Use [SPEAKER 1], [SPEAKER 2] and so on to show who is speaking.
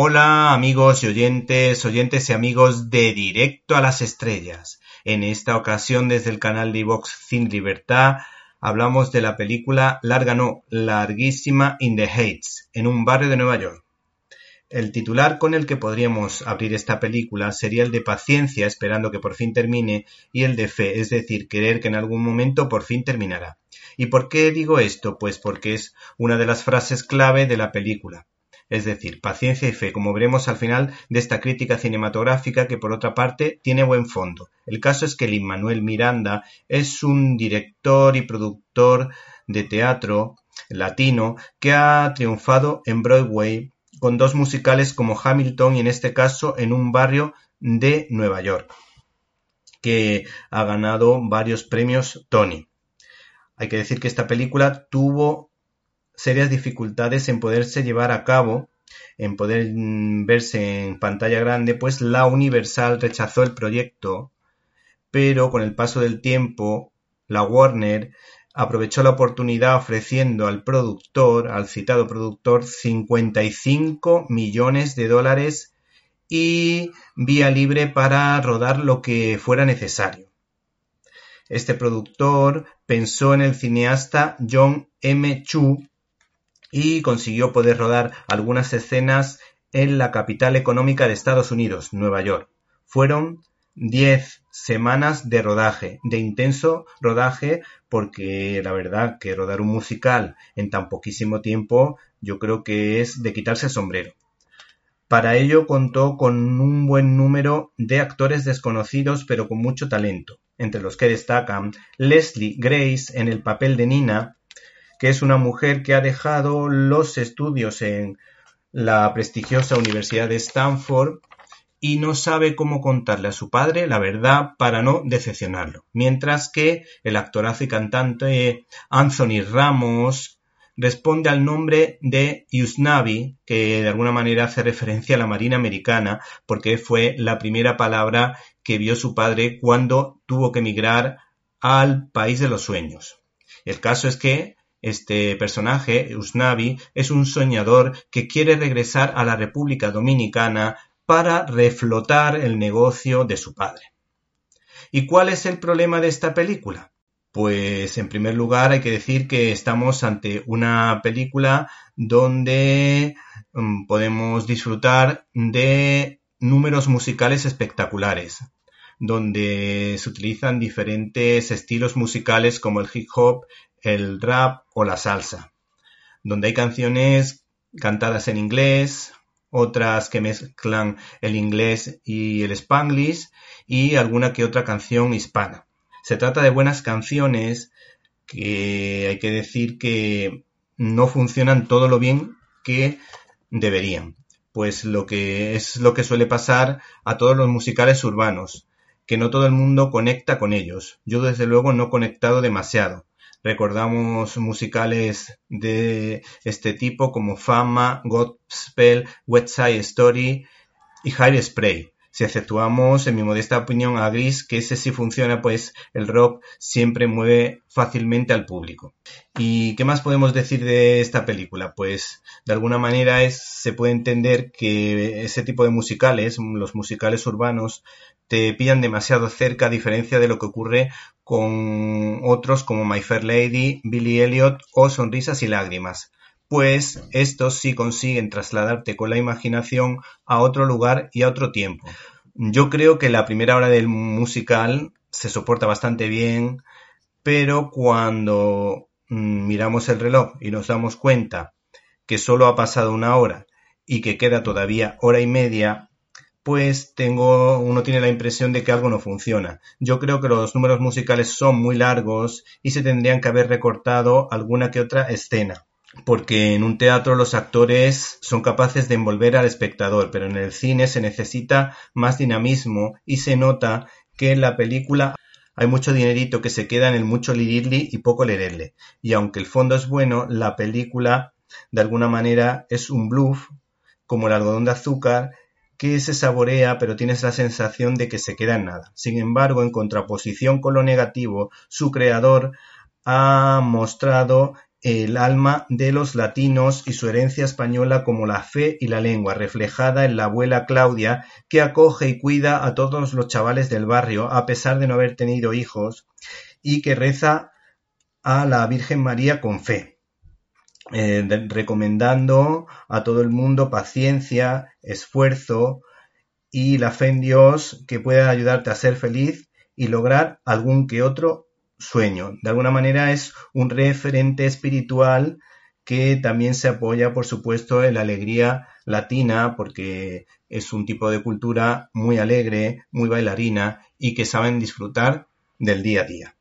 [SPEAKER 1] Hola amigos y oyentes, oyentes y amigos de Directo a las Estrellas. En esta ocasión desde el canal de Vox Sin Libertad hablamos de la película Larga no, larguísima In the Heights, en un barrio de Nueva York. El titular con el que podríamos abrir esta película sería el de paciencia esperando que por fin termine y el de fe, es decir, querer que en algún momento por fin terminará. ¿Y por qué digo esto? Pues porque es una de las frases clave de la película. Es decir, paciencia y fe, como veremos al final de esta crítica cinematográfica que por otra parte tiene buen fondo. El caso es que Lin Manuel Miranda es un director y productor de teatro latino que ha triunfado en Broadway con dos musicales como Hamilton y en este caso en un barrio de Nueva York, que ha ganado varios premios Tony. Hay que decir que esta película tuvo serias dificultades en poderse llevar a cabo, en poder mm, verse en pantalla grande, pues la Universal rechazó el proyecto, pero con el paso del tiempo, la Warner aprovechó la oportunidad ofreciendo al productor, al citado productor, 55 millones de dólares y vía libre para rodar lo que fuera necesario. Este productor pensó en el cineasta John M. Chu y consiguió poder rodar algunas escenas en la capital económica de Estados Unidos, Nueva York. Fueron 10 semanas de rodaje, de intenso rodaje, porque la verdad que rodar un musical en tan poquísimo tiempo yo creo que es de quitarse el sombrero. Para ello contó con un buen número de actores desconocidos pero con mucho talento, entre los que destacan Leslie Grace en el papel de Nina, que es una mujer que ha dejado los estudios en la prestigiosa Universidad de Stanford y no sabe cómo contarle a su padre la verdad para no decepcionarlo. Mientras que el actorazo y cantante Anthony Ramos responde al nombre de Yusnavi, que de alguna manera hace referencia a la Marina Americana, porque fue la primera palabra que vio su padre cuando tuvo que emigrar al país de los sueños. El caso es que este personaje, Usnavi, es un soñador que quiere regresar a la República Dominicana para reflotar el negocio de su padre. ¿Y cuál es el problema de esta película? Pues en primer lugar hay que decir que estamos ante una película donde mm, podemos disfrutar de números musicales espectaculares, donde se utilizan diferentes estilos musicales como el hip hop, el rap o la salsa, donde hay canciones cantadas en inglés, otras que mezclan el inglés y el spanglish y alguna que otra canción hispana. Se trata de buenas canciones que hay que decir que no funcionan todo lo bien que deberían. Pues lo que es lo que suele pasar a todos los musicales urbanos, que no todo el mundo conecta con ellos. Yo desde luego no he conectado demasiado. Recordamos musicales de este tipo como Fama, Godspell, West Side Story y High Spray. Si exceptuamos, en mi modesta opinión, a Gris, que ese sí funciona, pues el rock siempre mueve fácilmente al público. ¿Y qué más podemos decir de esta película? Pues de alguna manera es, se puede entender que ese tipo de musicales, los musicales urbanos, te pillan demasiado cerca a diferencia de lo que ocurre con otros como My Fair Lady, Billy Elliot o Sonrisas y Lágrimas, pues estos sí consiguen trasladarte con la imaginación a otro lugar y a otro tiempo. Yo creo que la primera hora del musical se soporta bastante bien, pero cuando mm, miramos el reloj y nos damos cuenta que solo ha pasado una hora y que queda todavía hora y media, pues tengo, uno tiene la impresión de que algo no funciona. Yo creo que los números musicales son muy largos y se tendrían que haber recortado alguna que otra escena. Porque en un teatro los actores son capaces de envolver al espectador, pero en el cine se necesita más dinamismo y se nota que en la película hay mucho dinerito que se queda en el mucho lirirli y poco lererle. Y aunque el fondo es bueno, la película de alguna manera es un bluff, como el algodón de azúcar, que se saborea pero tienes la sensación de que se queda en nada. Sin embargo, en contraposición con lo negativo, su creador ha mostrado el alma de los latinos y su herencia española como la fe y la lengua, reflejada en la abuela Claudia, que acoge y cuida a todos los chavales del barrio, a pesar de no haber tenido hijos, y que reza a la Virgen María con fe, eh, recomendando a todo el mundo paciencia, esfuerzo y la fe en Dios que pueda ayudarte a ser feliz y lograr algún que otro sueño. De alguna manera es un referente espiritual que también se apoya, por supuesto, en la alegría latina, porque es un tipo de cultura muy alegre, muy bailarina y que saben disfrutar del día a día.